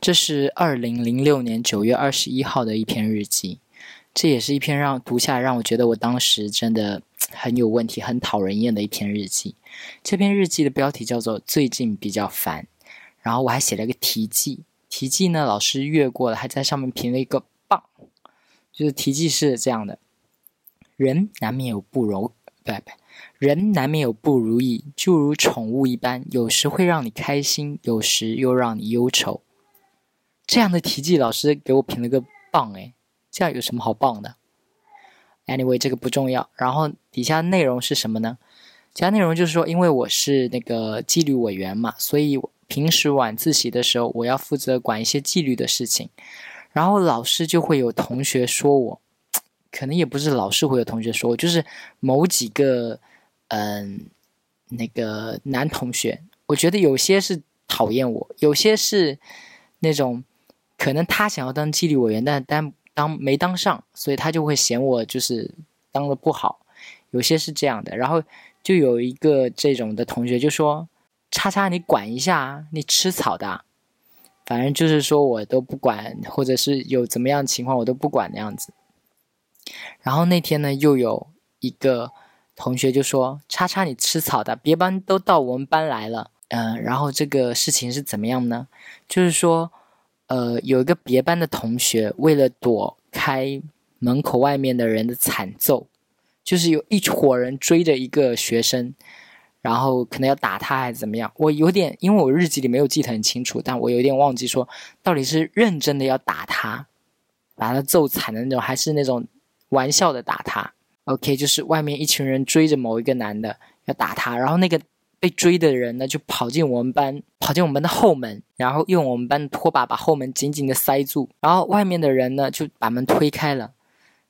这是二零零六年九月二十一号的一篇日记，这也是一篇让读下来让我觉得我当时真的很有问题、很讨人厌的一篇日记。这篇日记的标题叫做“最近比较烦”，然后我还写了个题记，题记呢老师阅过了，还在上面评了一个棒。就是题记是这样的：人难免有不容，不不，人难免有不如意，就如宠物一般，有时会让你开心，有时又让你忧愁。这样的题记，老师给我评了个棒诶，这样有什么好棒的？Anyway，这个不重要。然后底下内容是什么呢？底下内容就是说，因为我是那个纪律委员嘛，所以平时晚自习的时候，我要负责管一些纪律的事情。然后老师就会有同学说我，可能也不是老师会有同学说我，就是某几个嗯那个男同学，我觉得有些是讨厌我，有些是那种。可能他想要当纪律委员，但当当没当上，所以他就会嫌我就是当的不好。有些是这样的，然后就有一个这种的同学就说：“叉叉，你管一下，你吃草的。”反正就是说我都不管，或者是有怎么样情况我都不管那样子。然后那天呢，又有一个同学就说：“叉叉，你吃草的，别班都到我们班来了。”嗯，然后这个事情是怎么样呢？就是说。呃，有一个别班的同学，为了躲开门口外面的人的惨揍，就是有一伙人追着一个学生，然后可能要打他还是怎么样。我有点，因为我日记里没有记得很清楚，但我有点忘记说到底是认真的要打他，把他揍惨的那种，还是那种玩笑的打他。OK，就是外面一群人追着某一个男的要打他，然后那个。被追的人呢，就跑进我们班，跑进我们的后门，然后用我们班的拖把把后门紧紧的塞住，然后外面的人呢就把门推开了，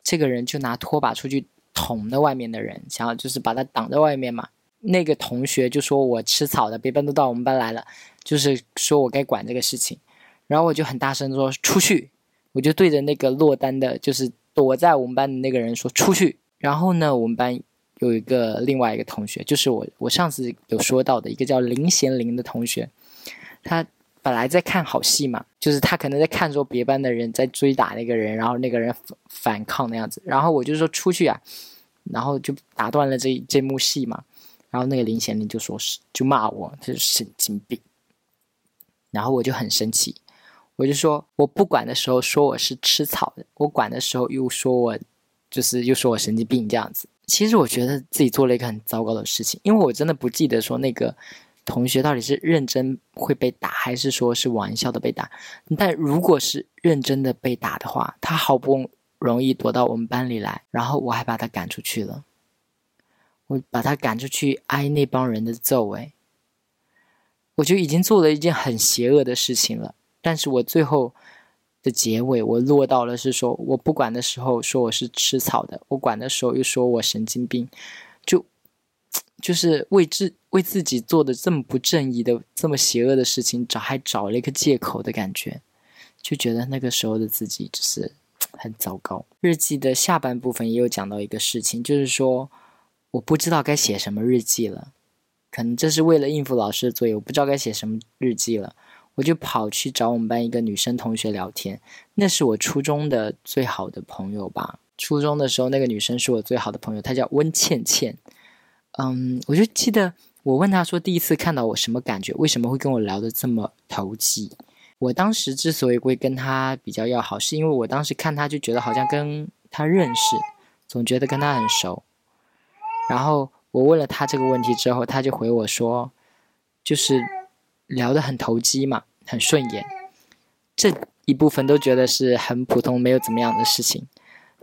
这个人就拿拖把出去捅那外面的人，想要就是把他挡在外面嘛。那个同学就说我吃草的，别班都到我们班来了，就是说我该管这个事情，然后我就很大声说出去，我就对着那个落单的，就是躲在我们班的那个人说出去，然后呢，我们班。有一个另外一个同学，就是我我上次有说到的一个叫林贤林的同学，他本来在看好戏嘛，就是他可能在看着别班的人在追打那个人，然后那个人反反抗那样子，然后我就说出去啊，然后就打断了这这幕戏嘛，然后那个林贤林就说是就骂我他是神经病，然后我就很生气，我就说我不管的时候说我是吃草的，我管的时候又说我就是又说我神经病这样子。其实我觉得自己做了一个很糟糕的事情，因为我真的不记得说那个同学到底是认真会被打，还是说是玩笑的被打。但如果是认真的被打的话，他好不容易躲到我们班里来，然后我还把他赶出去了，我把他赶出去挨那帮人的揍，哎，我就已经做了一件很邪恶的事情了。但是我最后。的结尾，我落到了是说，我不管的时候说我是吃草的，我管的时候又说我神经病，就就是为自为自己做的这么不正义的、这么邪恶的事情找还找了一个借口的感觉，就觉得那个时候的自己就是很糟糕。日记的下半部分也有讲到一个事情，就是说我不知道该写什么日记了，可能这是为了应付老师的作业，我不知道该写什么日记了。我就跑去找我们班一个女生同学聊天，那是我初中的最好的朋友吧。初中的时候，那个女生是我最好的朋友，她叫温倩倩。嗯，我就记得我问她说，第一次看到我什么感觉？为什么会跟我聊得这么投机？我当时之所以会跟她比较要好，是因为我当时看她就觉得好像跟她认识，总觉得跟她很熟。然后我问了她这个问题之后，她就回我说，就是。聊得很投机嘛，很顺眼，这一部分都觉得是很普通，没有怎么样的事情。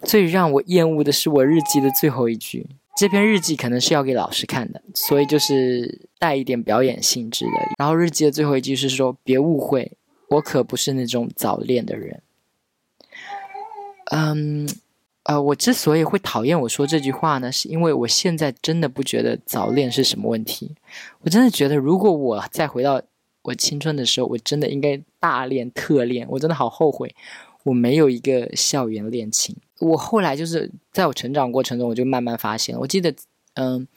最让我厌恶的是我日记的最后一句。这篇日记可能是要给老师看的，所以就是带一点表演性质的。然后日记的最后一句是说：“别误会，我可不是那种早恋的人。”嗯，呃，我之所以会讨厌我说这句话呢，是因为我现在真的不觉得早恋是什么问题。我真的觉得，如果我再回到我青春的时候，我真的应该大练特练。我真的好后悔，我没有一个校园恋情。我后来就是在我成长过程中，我就慢慢发现。我记得，嗯，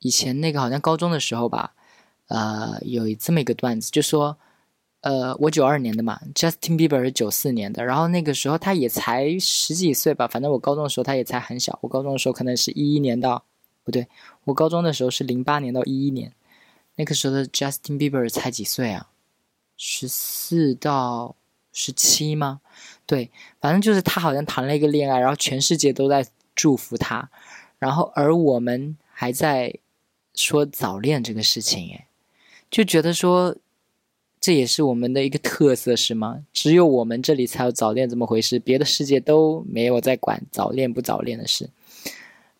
以前那个好像高中的时候吧，呃，有这么一个段子，就说呃，我九二年的嘛，Justin Bieber 是九四年的，然后那个时候他也才十几岁吧，反正我高中的时候他也才很小，我高中的时候可能是一一年到，不对，我高中的时候是零八年到一一年，那个时候的 Justin Bieber 才几岁啊？十四到十七吗？对，反正就是他好像谈了一个恋爱，然后全世界都在祝福他，然后而我们还在说早恋这个事情，哎，就觉得说。这也是我们的一个特色，是吗？只有我们这里才有早恋这么回事，别的世界都没有在管早恋不早恋的事。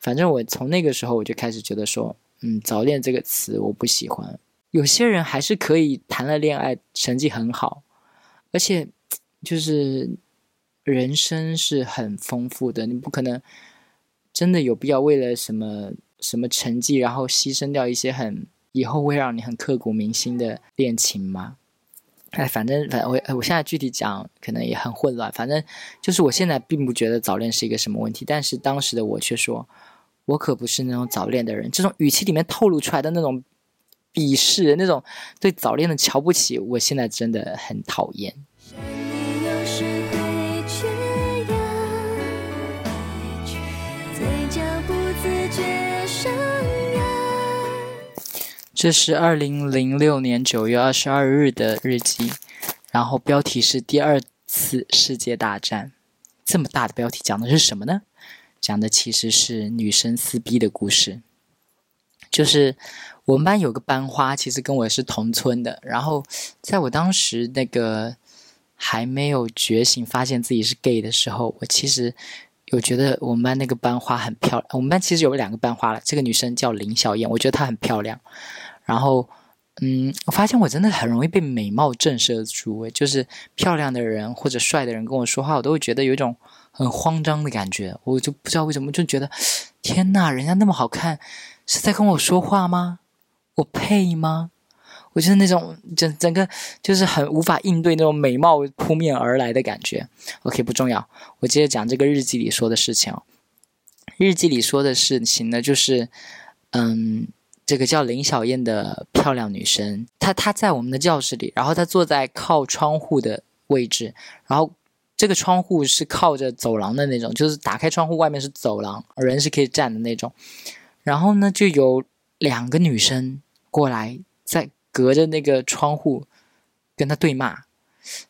反正我从那个时候我就开始觉得说，嗯，早恋这个词我不喜欢。有些人还是可以谈了恋爱，成绩很好，而且就是人生是很丰富的，你不可能真的有必要为了什么什么成绩，然后牺牲掉一些很以后会让你很刻骨铭心的恋情吗？哎，反正反正我我现在具体讲可能也很混乱。反正就是我现在并不觉得早恋是一个什么问题，但是当时的我却说，我可不是那种早恋的人。这种语气里面透露出来的那种鄙视，那种对早恋的瞧不起，我现在真的很讨厌。这是二零零六年九月二十二日的日记，然后标题是“第二次世界大战”。这么大的标题讲的是什么呢？讲的其实是女生撕逼的故事。就是我们班有个班花，其实跟我是同村的。然后在我当时那个还没有觉醒、发现自己是 gay 的时候，我其实有觉得我们班那个班花很漂亮。我们班其实有两个班花了，这个女生叫林小燕，我觉得她很漂亮。然后，嗯，我发现我真的很容易被美貌震慑住，就是漂亮的人或者帅的人跟我说话，我都会觉得有一种很慌张的感觉。我就不知道为什么，就觉得天呐，人家那么好看，是在跟我说话吗？我配吗？我就是那种整整个就是很无法应对那种美貌扑面而来的感觉。OK，不重要，我接着讲这个日记里说的事情。日记里说的事情呢，就是嗯。这个叫林小燕的漂亮女生，她她在我们的教室里，然后她坐在靠窗户的位置，然后这个窗户是靠着走廊的那种，就是打开窗户外面是走廊，人是可以站的那种。然后呢，就有两个女生过来，在隔着那个窗户跟他对骂，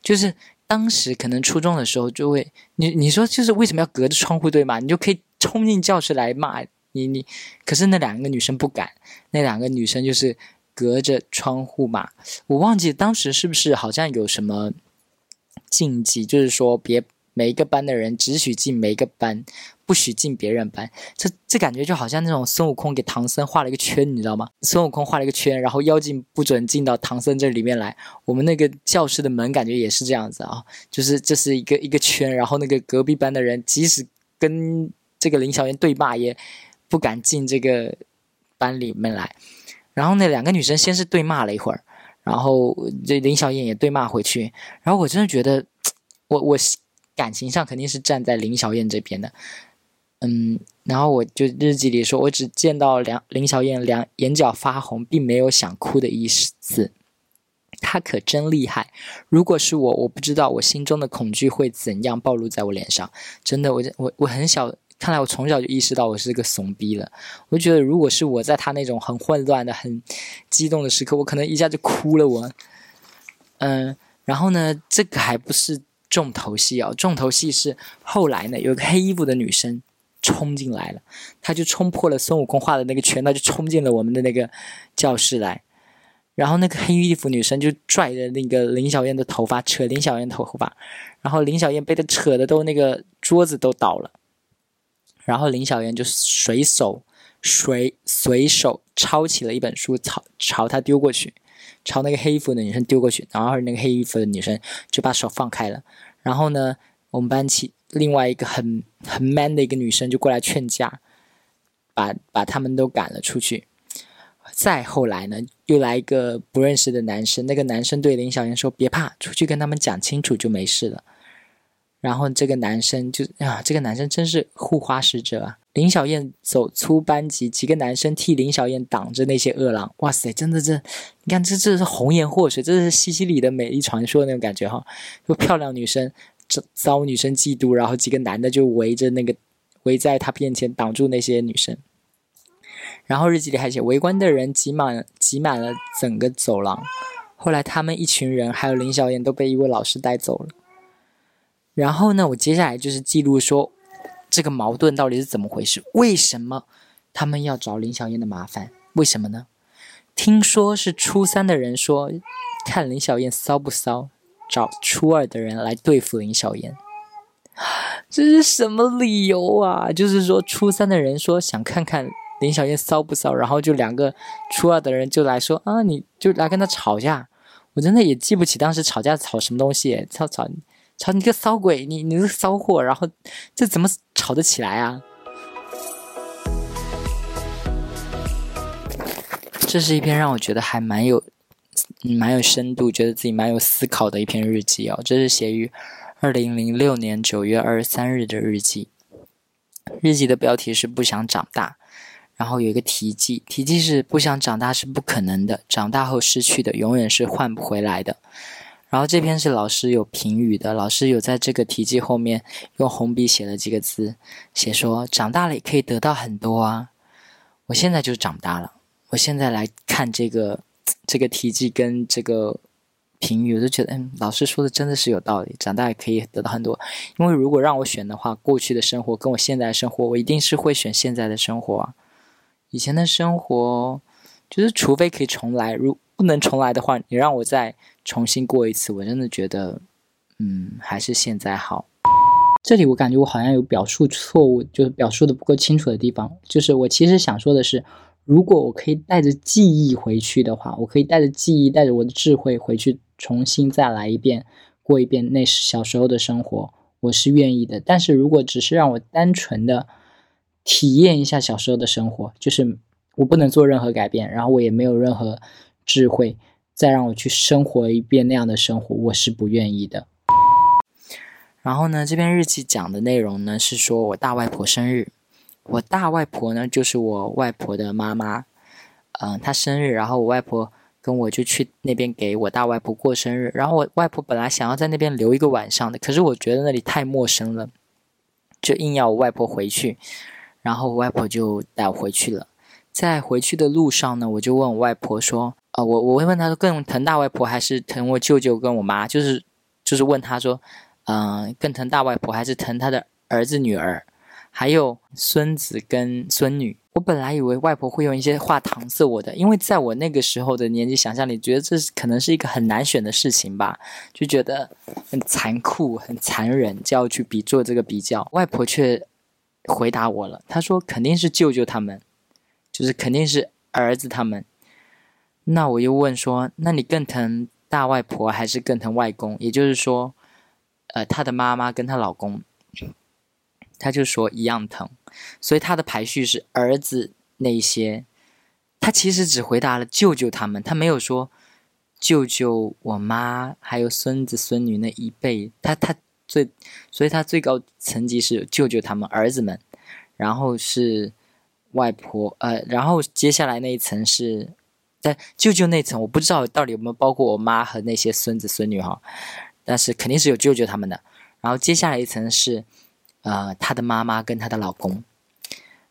就是当时可能初中的时候就会，你你说就是为什么要隔着窗户对骂？你就可以冲进教室来骂。你你，可是那两个女生不敢，那两个女生就是隔着窗户嘛。我忘记当时是不是好像有什么禁忌，就是说别每一个班的人只许进每一个班，不许进别人班。这这感觉就好像那种孙悟空给唐僧画了一个圈，你知道吗？孙悟空画了一个圈，然后妖精不准进到唐僧这里面来。我们那个教室的门感觉也是这样子啊，就是这是一个一个圈，然后那个隔壁班的人即使跟这个林小燕对骂也。不敢进这个班里面来，然后那两个女生先是对骂了一会儿，然后这林小燕也对骂回去，然后我真的觉得，我我感情上肯定是站在林小燕这边的，嗯，然后我就日记里说，我只见到梁林小燕两眼角发红，并没有想哭的意思，她可真厉害。如果是我，我不知道我心中的恐惧会怎样暴露在我脸上，真的，我我我很小。看来我从小就意识到我是个怂逼了。我就觉得，如果是我在他那种很混乱的、很激动的时刻，我可能一下就哭了。我，嗯，然后呢，这个还不是重头戏哦，重头戏是后来呢，有个黑衣服的女生冲进来了，她就冲破了孙悟空画的那个圈，她就冲进了我们的那个教室来。然后那个黑衣服女生就拽着那个林小燕的头发，扯林小燕头发，然后林小燕被她扯的都那个桌子都倒了。然后林小妍就随手随随手抄起了一本书，朝朝他丢过去，朝那个黑衣服的女生丢过去。然后那个黑衣服的女生就把手放开了。然后呢，我们班其另外一个很很 man 的一个女生就过来劝架，把把他们都赶了出去。再后来呢，又来一个不认识的男生，那个男生对林小妍说：“别怕，出去跟他们讲清楚就没事了。”然后这个男生就啊，这个男生真是护花使者啊！林小燕走出班级，几个男生替林小燕挡着那些恶狼。哇塞，真的这，你看这这是红颜祸水，这是西西里的美丽传说那种感觉哈。就漂亮女生遭遭女生嫉妒，然后几个男的就围着那个围在她面前挡住那些女生。然后日记里还写，围观的人挤满挤满了整个走廊。后来他们一群人还有林小燕都被一位老师带走了。然后呢，我接下来就是记录说，这个矛盾到底是怎么回事？为什么他们要找林小燕的麻烦？为什么呢？听说是初三的人说，看林小燕骚不骚，找初二的人来对付林小燕。这是什么理由啊？就是说初三的人说想看看林小燕骚不骚，然后就两个初二的人就来说啊，你就来跟他吵架。我真的也记不起当时吵架吵什么东西，吵吵。操你个骚鬼！你你个骚货！然后这怎么吵得起来啊？这是一篇让我觉得还蛮有蛮有深度，觉得自己蛮有思考的一篇日记哦。这是写于二零零六年九月二十三日的日记。日记的标题是“不想长大”，然后有一个题记，题记是“不想长大是不可能的，长大后失去的永远是换不回来的”。然后这篇是老师有评语的，老师有在这个题记后面用红笔写了几个字，写说长大了也可以得到很多啊。我现在就长大了，我现在来看这个这个题记跟这个评语，我就觉得，嗯，老师说的真的是有道理，长大也可以得到很多。因为如果让我选的话，过去的生活跟我现在的生活，我一定是会选现在的生活啊。以前的生活，就是除非可以重来，如不能重来的话，你让我再。重新过一次，我真的觉得，嗯，还是现在好。这里我感觉我好像有表述错误，就是表述的不够清楚的地方。就是我其实想说的是，如果我可以带着记忆回去的话，我可以带着记忆，带着我的智慧回去，重新再来一遍，过一遍那时小时候的生活，我是愿意的。但是如果只是让我单纯的体验一下小时候的生活，就是我不能做任何改变，然后我也没有任何智慧。再让我去生活一遍那样的生活，我是不愿意的。然后呢，这篇日记讲的内容呢是说我大外婆生日，我大外婆呢就是我外婆的妈妈，嗯，她生日，然后我外婆跟我就去那边给我大外婆过生日。然后我外婆本来想要在那边留一个晚上的，可是我觉得那里太陌生了，就硬要我外婆回去。然后我外婆就带我回去了。在回去的路上呢，我就问我外婆说。啊，我我会问他说更疼大外婆还是疼我舅舅跟我妈？就是就是问他说，嗯，更疼大外婆还是疼他的儿子女儿，还有孙子跟孙女？我本来以为外婆会用一些话搪塞我的，因为在我那个时候的年纪想象里，觉得这可能是一个很难选的事情吧，就觉得很残酷、很残忍，就要去比做这个比较。外婆却回答我了，她说肯定是舅舅他们，就是肯定是儿子他们。那我又问说，那你更疼大外婆还是更疼外公？也就是说，呃，她的妈妈跟她老公，他就说一样疼，所以他的排序是儿子那些，他其实只回答了舅舅他们，他没有说舅舅我妈还有孙子孙女那一辈，他他最，所以他最高层级是舅舅他们儿子们，然后是外婆，呃，然后接下来那一层是。在舅舅那层，我不知道到底有没有包括我妈和那些孙子孙女哈，但是肯定是有舅舅他们的。然后接下来一层是，呃，他的妈妈跟他的老公。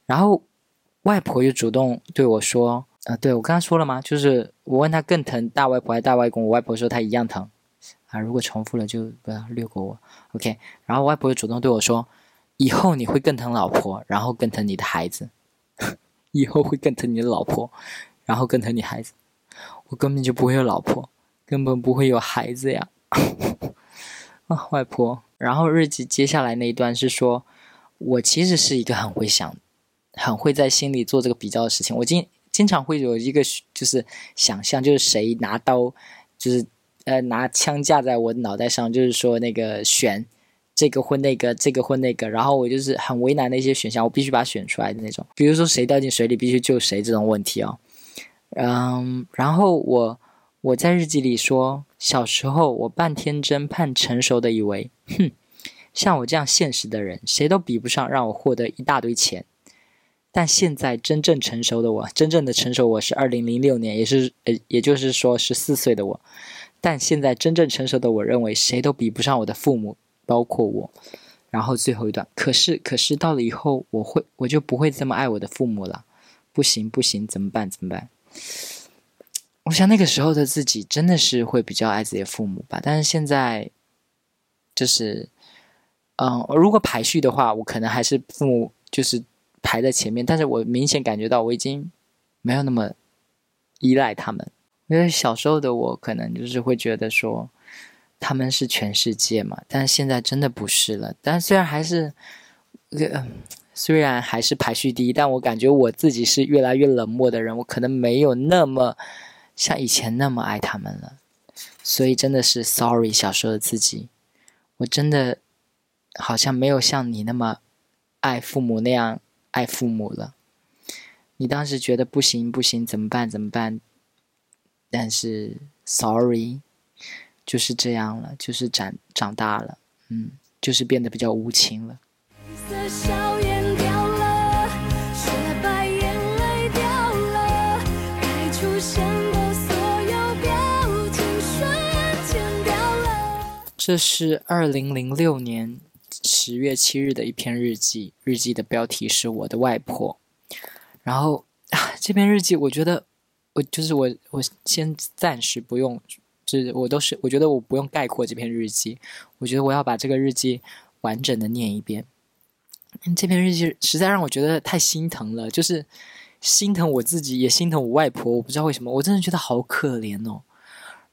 然后外婆又主动对我说：“呃，对我刚刚说了吗？就是我问他更疼大外婆还是大外公，我外婆说他一样疼。啊，如果重复了就不要略过我。OK。然后外婆又主动对我说：以后你会更疼老婆，然后更疼你的孩子。以后会更疼你的老婆。”然后更疼你孩子，我根本就不会有老婆，根本不会有孩子呀！啊，外婆。然后日记接下来那一段是说，我其实是一个很会想、很会在心里做这个比较的事情。我经经常会有一个就是想象，就是谁拿刀，就是呃拿枪架在我脑袋上，就是说那个选这个或那个，这个或那个，然后我就是很为难的一些选项，我必须把它选出来的那种。比如说谁掉进水里必须救谁这种问题哦。嗯，然后我我在日记里说，小时候我半天真半成熟的以为，哼，像我这样现实的人，谁都比不上让我获得一大堆钱。但现在真正成熟的我，真正的成熟我是二零零六年，也是呃，也就是说十四岁的我。但现在真正成熟的我认为，谁都比不上我的父母，包括我。然后最后一段，可是可是到了以后，我会我就不会这么爱我的父母了。不行不行，怎么办怎么办？我想那个时候的自己真的是会比较爱自己的父母吧，但是现在，就是，嗯，如果排序的话，我可能还是父母就是排在前面，但是我明显感觉到我已经没有那么依赖他们，因为小时候的我可能就是会觉得说他们是全世界嘛，但是现在真的不是了。但虽然还是，呃，虽然还是排序第一，但我感觉我自己是越来越冷漠的人，我可能没有那么。像以前那么爱他们了，所以真的是 sorry 小时候的自己，我真的好像没有像你那么爱父母那样爱父母了。你当时觉得不行不行，怎么办怎么办？但是 sorry，就是这样了，就是长长大了，嗯，就是变得比较无情了。这是二零零六年十月七日的一篇日记，日记的标题是我的外婆。然后，这篇日记我觉得，我就是我，我先暂时不用，就是我都是我觉得我不用概括这篇日记，我觉得我要把这个日记完整的念一遍。这篇日记实在让我觉得太心疼了，就是心疼我自己，也心疼我外婆。我不知道为什么，我真的觉得好可怜哦。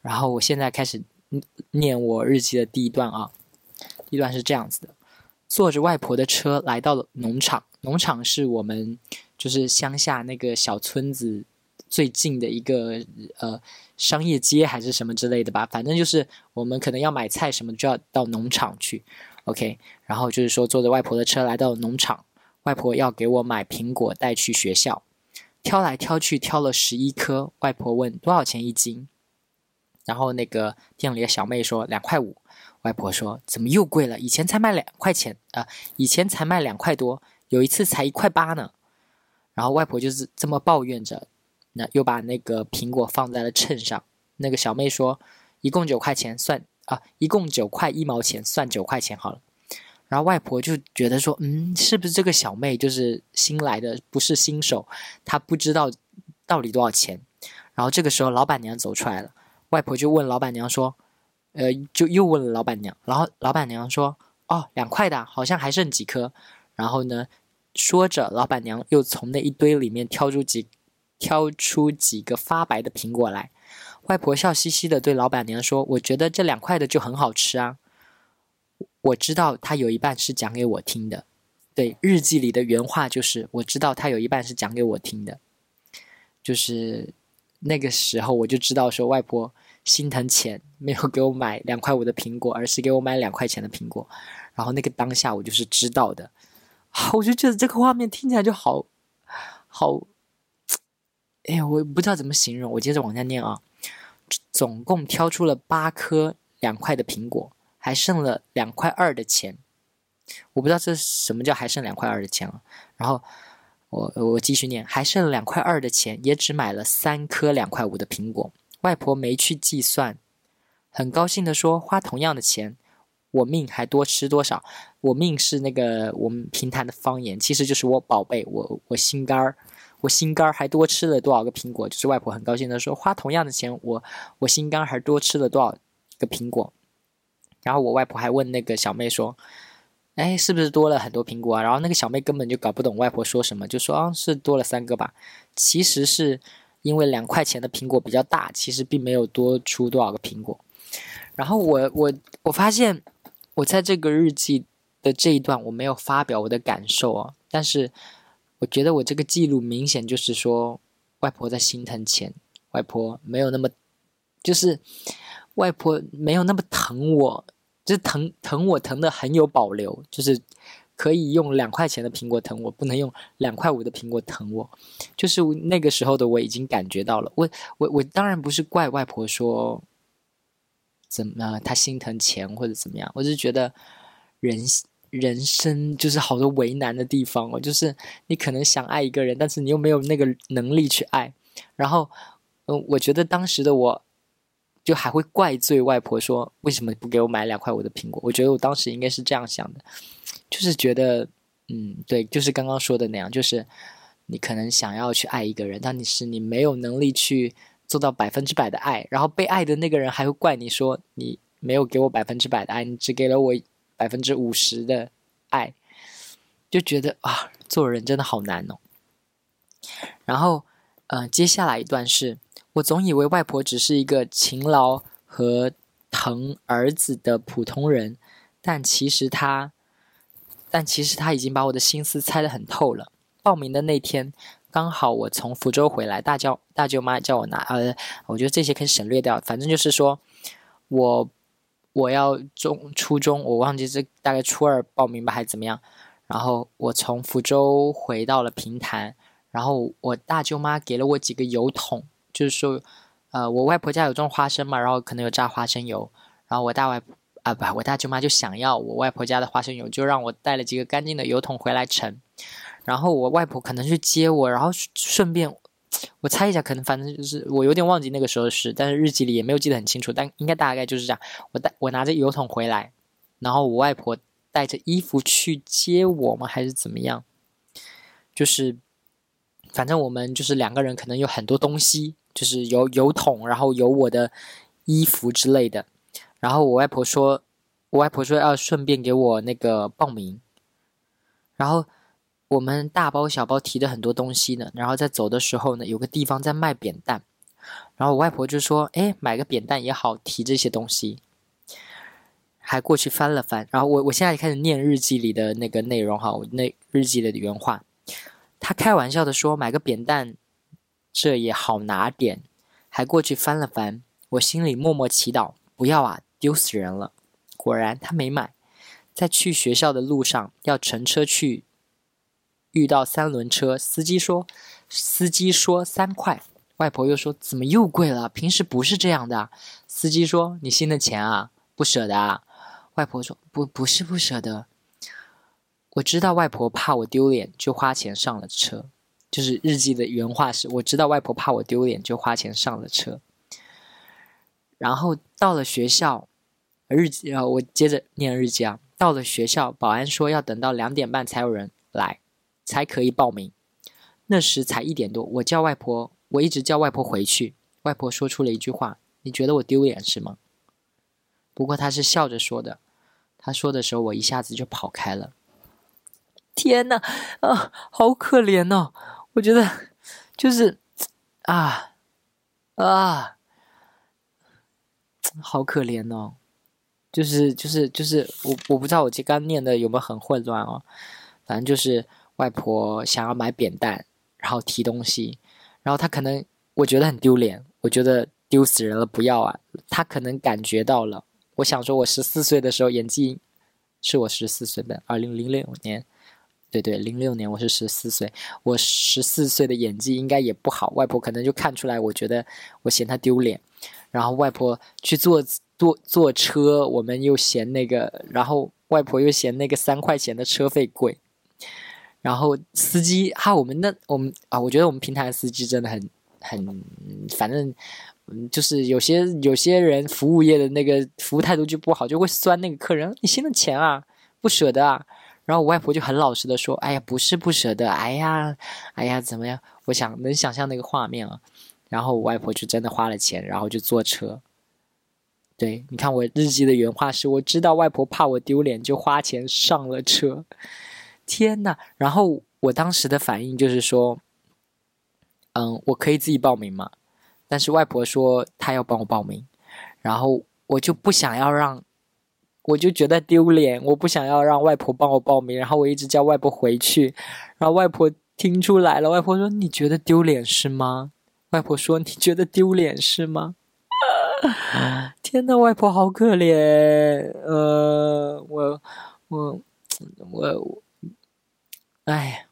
然后我现在开始。念我日记的第一段啊，第一段是这样子的：坐着外婆的车来到了农场，农场是我们就是乡下那个小村子最近的一个呃商业街还是什么之类的吧，反正就是我们可能要买菜什么就要到农场去。OK，然后就是说坐着外婆的车来到农场，外婆要给我买苹果带去学校，挑来挑去挑了十一颗，外婆问多少钱一斤？然后那个店里的小妹说两块五，外婆说怎么又贵了？以前才卖两块钱啊，以前才卖两块多，有一次才一块八呢。然后外婆就是这么抱怨着，那又把那个苹果放在了秤上。那个小妹说一共九块钱，算啊，一共九块一毛钱，算九块钱好了。然后外婆就觉得说，嗯，是不是这个小妹就是新来的，不是新手，她不知道到底多少钱。然后这个时候老板娘走出来了。外婆就问老板娘说：“呃，就又问了老板娘，然后老板娘说：‘哦，两块的，好像还剩几颗。’然后呢，说着，老板娘又从那一堆里面挑出几挑出几个发白的苹果来。外婆笑嘻嘻的对老板娘说：‘我觉得这两块的就很好吃啊。’我知道他有一半是讲给我听的，对，日记里的原话就是：‘我知道他有一半是讲给我听的，就是那个时候我就知道说外婆。’心疼钱，没有给我买两块五的苹果，而是给我买两块钱的苹果。然后那个当下，我就是知道的，我就觉得这个画面听起来就好好。哎呀，我不知道怎么形容。我接着往下念啊，总共挑出了八颗两块的苹果，还剩了两块二的钱。我不知道这什么叫还剩两块二的钱啊。然后我我继续念，还剩两块二的钱，也只买了三颗两块五的苹果。外婆没去计算，很高兴的说：“花同样的钱，我命还多吃多少？我命是那个我们平潭的方言，其实就是我宝贝，我我心肝儿，我心肝儿还多吃了多少个苹果？就是外婆很高兴的说：花同样的钱，我我心肝还多吃了多少个苹果？然后我外婆还问那个小妹说：哎，是不是多了很多苹果啊？然后那个小妹根本就搞不懂外婆说什么，就说：啊，是多了三个吧？其实是。”因为两块钱的苹果比较大，其实并没有多出多少个苹果。然后我我我发现，我在这个日记的这一段我没有发表我的感受啊，但是我觉得我这个记录明显就是说，外婆在心疼钱，外婆没有那么，就是外婆没有那么疼我，就是疼疼我疼的很有保留，就是。可以用两块钱的苹果疼我，不能用两块五的苹果疼我。就是那个时候的我已经感觉到了。我我我当然不是怪外婆说怎么她心疼钱或者怎么样，我是觉得人人生就是好多为难的地方哦，就是你可能想爱一个人，但是你又没有那个能力去爱。然后，嗯，我觉得当时的我，就还会怪罪外婆说为什么不给我买两块我的苹果。我觉得我当时应该是这样想的，就是觉得，嗯，对，就是刚刚说的那样，就是你可能想要去爱一个人，但你是你没有能力去做到百分之百的爱，然后被爱的那个人还会怪你说你没有给我百分之百的爱，你只给了我。百分之五十的爱，就觉得啊，做人真的好难哦。然后，嗯，接下来一段是，我总以为外婆只是一个勤劳和疼儿子的普通人，但其实她，但其实她已经把我的心思猜得很透了。报名的那天，刚好我从福州回来，大舅大舅妈叫我拿，呃，我觉得这些可以省略掉，反正就是说我。我要中初中，我忘记是大概初二报名吧，还是怎么样？然后我从福州回到了平潭，然后我大舅妈给了我几个油桶，就是说，呃，我外婆家有种花生嘛，然后可能有榨花生油，然后我大外啊不，我大舅妈就想要我外婆家的花生油，就让我带了几个干净的油桶回来盛，然后我外婆可能去接我，然后顺便。我猜一下，可能反正就是我有点忘记那个时候的事，但是日记里也没有记得很清楚，但应该大概就是这样。我带我拿着油桶回来，然后我外婆带着衣服去接我吗？还是怎么样？就是反正我们就是两个人，可能有很多东西，就是有油桶，然后有我的衣服之类的。然后我外婆说，我外婆说要顺便给我那个报名，然后。我们大包小包提的很多东西呢，然后在走的时候呢，有个地方在卖扁担，然后我外婆就说：“哎，买个扁担也好，提这些东西。”还过去翻了翻，然后我我现在开始念日记里的那个内容哈，我那日记的原话，他开玩笑的说：“买个扁担，这也好拿点。”还过去翻了翻，我心里默默祈祷：“不要啊，丢死人了。”果然他没买，在去学校的路上要乘车去。遇到三轮车，司机说：“司机说三块。”外婆又说：“怎么又贵了？平时不是这样的。”司机说：“你新的钱啊，不舍得啊。”外婆说：“不，不是不舍得。我知道外婆怕我丢脸，就花钱上了车。就是日记的原话是：我知道外婆怕我丢脸，就花钱上了车。然后到了学校，日记啊，我接着念日记啊。到了学校，保安说要等到两点半才有人来。才可以报名。那时才一点多，我叫外婆，我一直叫外婆回去。外婆说出了一句话：“你觉得我丢脸是吗？”不过她是笑着说的。她说的时候，我一下子就跑开了。天哪，啊，好可怜哦！我觉得就是啊啊，好可怜哦！就是就是就是我我不知道我这刚念的有没有很混乱哦，反正就是。外婆想要买扁担，然后提东西，然后她可能我觉得很丢脸，我觉得丢死人了，不要啊！她可能感觉到了。我想说，我十四岁的时候演技是我十四岁的，二零零六年，对对，零六年我是十四岁，我十四岁的演技应该也不好。外婆可能就看出来，我觉得我嫌她丢脸，然后外婆去坐坐坐车，我们又嫌那个，然后外婆又嫌那个三块钱的车费贵。然后司机哈，我们那我们啊，我觉得我们平台的司机真的很很，反正嗯，就是有些有些人服务业的那个服务态度就不好，就会酸那个客人，你新的钱啊，不舍得啊。然后我外婆就很老实的说，哎呀，不是不舍得，哎呀，哎呀，怎么样？我想能想象那个画面啊。然后我外婆就真的花了钱，然后就坐车。对，你看我日记的原话是，我知道外婆怕我丢脸，就花钱上了车。天呐！然后我当时的反应就是说，嗯，我可以自己报名嘛？但是外婆说她要帮我报名，然后我就不想要让，我就觉得丢脸，我不想要让外婆帮我报名，然后我一直叫外婆回去，然后外婆听出来了，外婆说：“你觉得丢脸是吗？”外婆说：“你觉得丢脸是吗？” 天呐，外婆好可怜，呃，我我我。哎，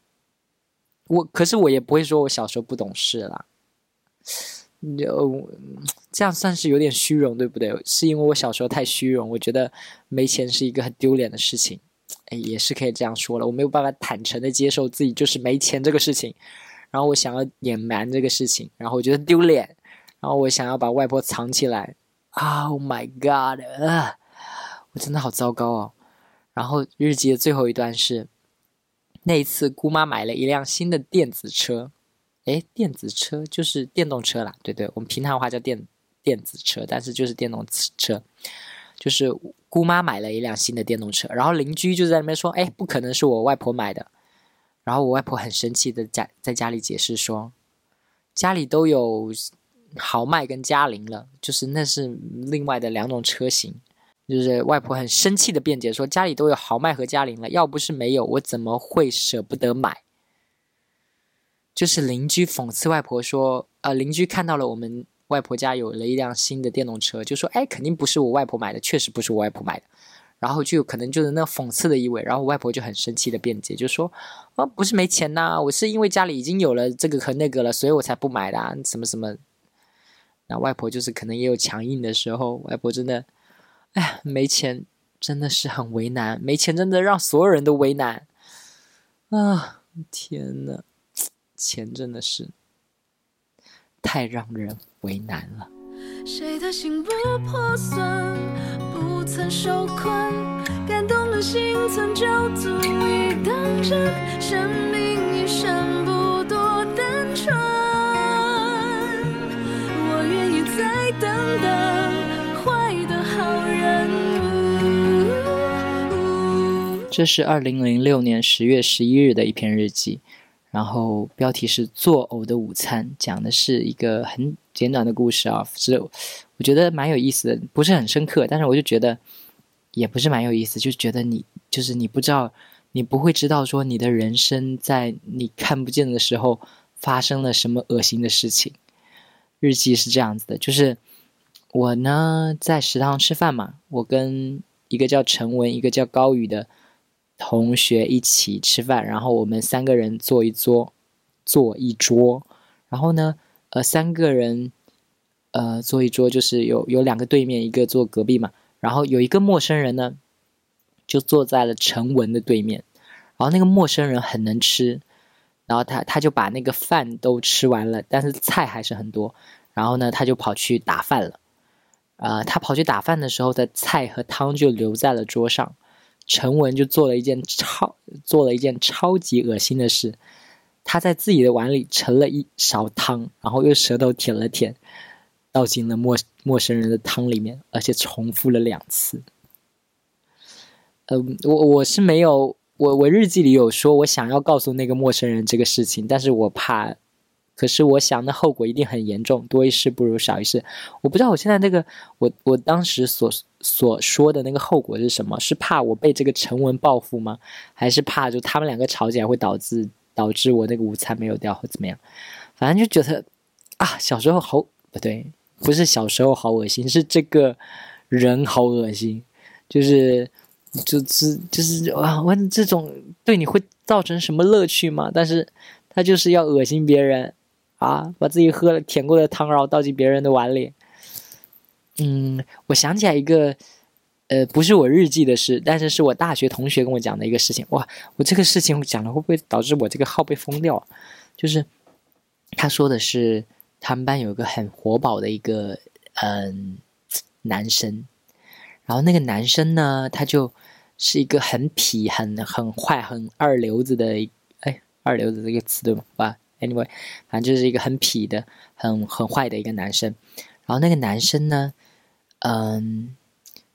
我可是我也不会说我小时候不懂事啦，就这样算是有点虚荣，对不对？是因为我小时候太虚荣，我觉得没钱是一个很丢脸的事情。哎，也是可以这样说了。我没有办法坦诚的接受自己就是没钱这个事情，然后我想要隐瞒这个事情，然后我觉得丢脸，然后我想要把外婆藏起来。Oh my god！啊，我真的好糟糕哦。然后日记的最后一段是，那一次姑妈买了一辆新的电子车，哎，电子车就是电动车啦。对对，我们平常话叫电电子车，但是就是电动车。就是姑妈买了一辆新的电动车，然后邻居就在那边说：“哎，不可能是我外婆买的。”然后我外婆很生气的家在家里解释说：“家里都有豪迈跟嘉陵了，就是那是另外的两种车型。”就是外婆很生气的辩解说：“家里都有豪迈和嘉陵了，要不是没有，我怎么会舍不得买？”就是邻居讽刺外婆说：“呃，邻居看到了我们。”外婆家有了一辆新的电动车，就说：“哎，肯定不是我外婆买的，确实不是我外婆买的。”然后就可能就是那讽刺的意味。然后外婆就很生气的辩解，就说：“啊，不是没钱呐，我是因为家里已经有了这个和那个了，所以我才不买的。啊什么什么。”那外婆就是可能也有强硬的时候。外婆真的，哎，没钱真的是很为难，没钱真的让所有人都为难啊！天呐，钱真的是。太让人为难了。谁的心不破损，不曾受困，感动的心存就足以当真。生命一生不多单纯，我愿意再等等坏的好人。这是二零零六年十月十一日的一篇日记。然后标题是《作呕的午餐》，讲的是一个很简短的故事啊，是我觉得蛮有意思的，不是很深刻，但是我就觉得也不是蛮有意思，就觉得你就是你不知道，你不会知道说你的人生在你看不见的时候发生了什么恶心的事情。日记是这样子的，就是我呢在食堂吃饭嘛，我跟一个叫陈文，一个叫高宇的。同学一起吃饭，然后我们三个人坐一桌，坐一桌，然后呢，呃，三个人，呃，坐一桌，就是有有两个对面，一个坐隔壁嘛。然后有一个陌生人呢，就坐在了陈文的对面。然后那个陌生人很能吃，然后他他就把那个饭都吃完了，但是菜还是很多。然后呢，他就跑去打饭了。呃，他跑去打饭的时候，的菜和汤就留在了桌上。陈文就做了一件超做了一件超级恶心的事，他在自己的碗里盛了一勺汤，然后用舌头舔了舔，倒进了陌陌生人的汤里面，而且重复了两次。嗯，我我是没有，我我日记里有说我想要告诉那个陌生人这个事情，但是我怕。可是我想，那后果一定很严重，多一事不如少一事。我不知道我现在那个，我我当时所所说的那个后果是什么？是怕我被这个陈文报复吗？还是怕就他们两个吵起来会导致导致我那个午餐没有掉或怎么样？反正就觉得啊，小时候好不对，不是小时候好恶心，是这个人好恶心，就是就是就是啊，问这种对你会造成什么乐趣吗？但是他就是要恶心别人。啊！把自己喝了舔过的汤，然后倒进别人的碗里。嗯，我想起来一个，呃，不是我日记的事，但是是我大学同学跟我讲的一个事情。哇，我这个事情讲了会不会导致我这个号被封掉？就是他说的是，他们班有一个很活宝的一个嗯男生，然后那个男生呢，他就是一个很痞、很很坏、很二流子的，哎，二流子这个词对吧？Anyway，反正就是一个很痞的、很很坏的一个男生。然后那个男生呢，嗯，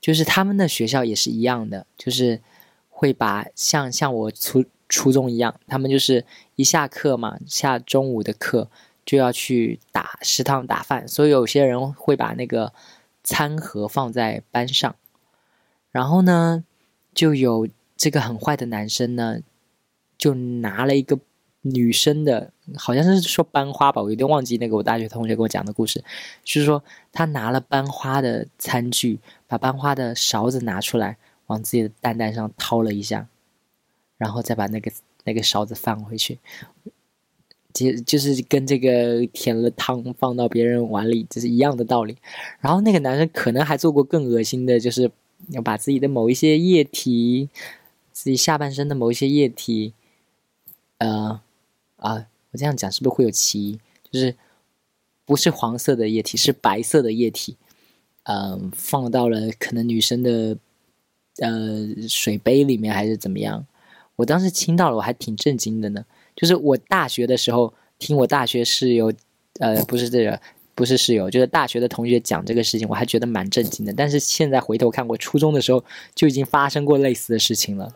就是他们的学校也是一样的，就是会把像像我初初中一样，他们就是一下课嘛，下中午的课就要去打食堂打饭，所以有些人会把那个餐盒放在班上。然后呢，就有这个很坏的男生呢，就拿了一个。女生的，好像是说班花吧，我有点忘记那个我大学同学跟我讲的故事，就是说他拿了班花的餐具，把班花的勺子拿出来，往自己的蛋蛋上掏了一下，然后再把那个那个勺子放回去，就就是跟这个舔了汤放到别人碗里这是一样的道理。然后那个男生可能还做过更恶心的，就是要把自己的某一些液体。自己下半身的某一些液体，呃，啊，我这样讲是不是会有歧义？就是不是黄色的液体，是白色的液体，嗯，放到了可能女生的呃水杯里面还是怎么样？我当时听到了，我还挺震惊的呢。就是我大学的时候听我大学室友，呃，不是这个。不是室友，就是大学的同学讲这个事情，我还觉得蛮震惊的。但是现在回头看，我初中的时候就已经发生过类似的事情了。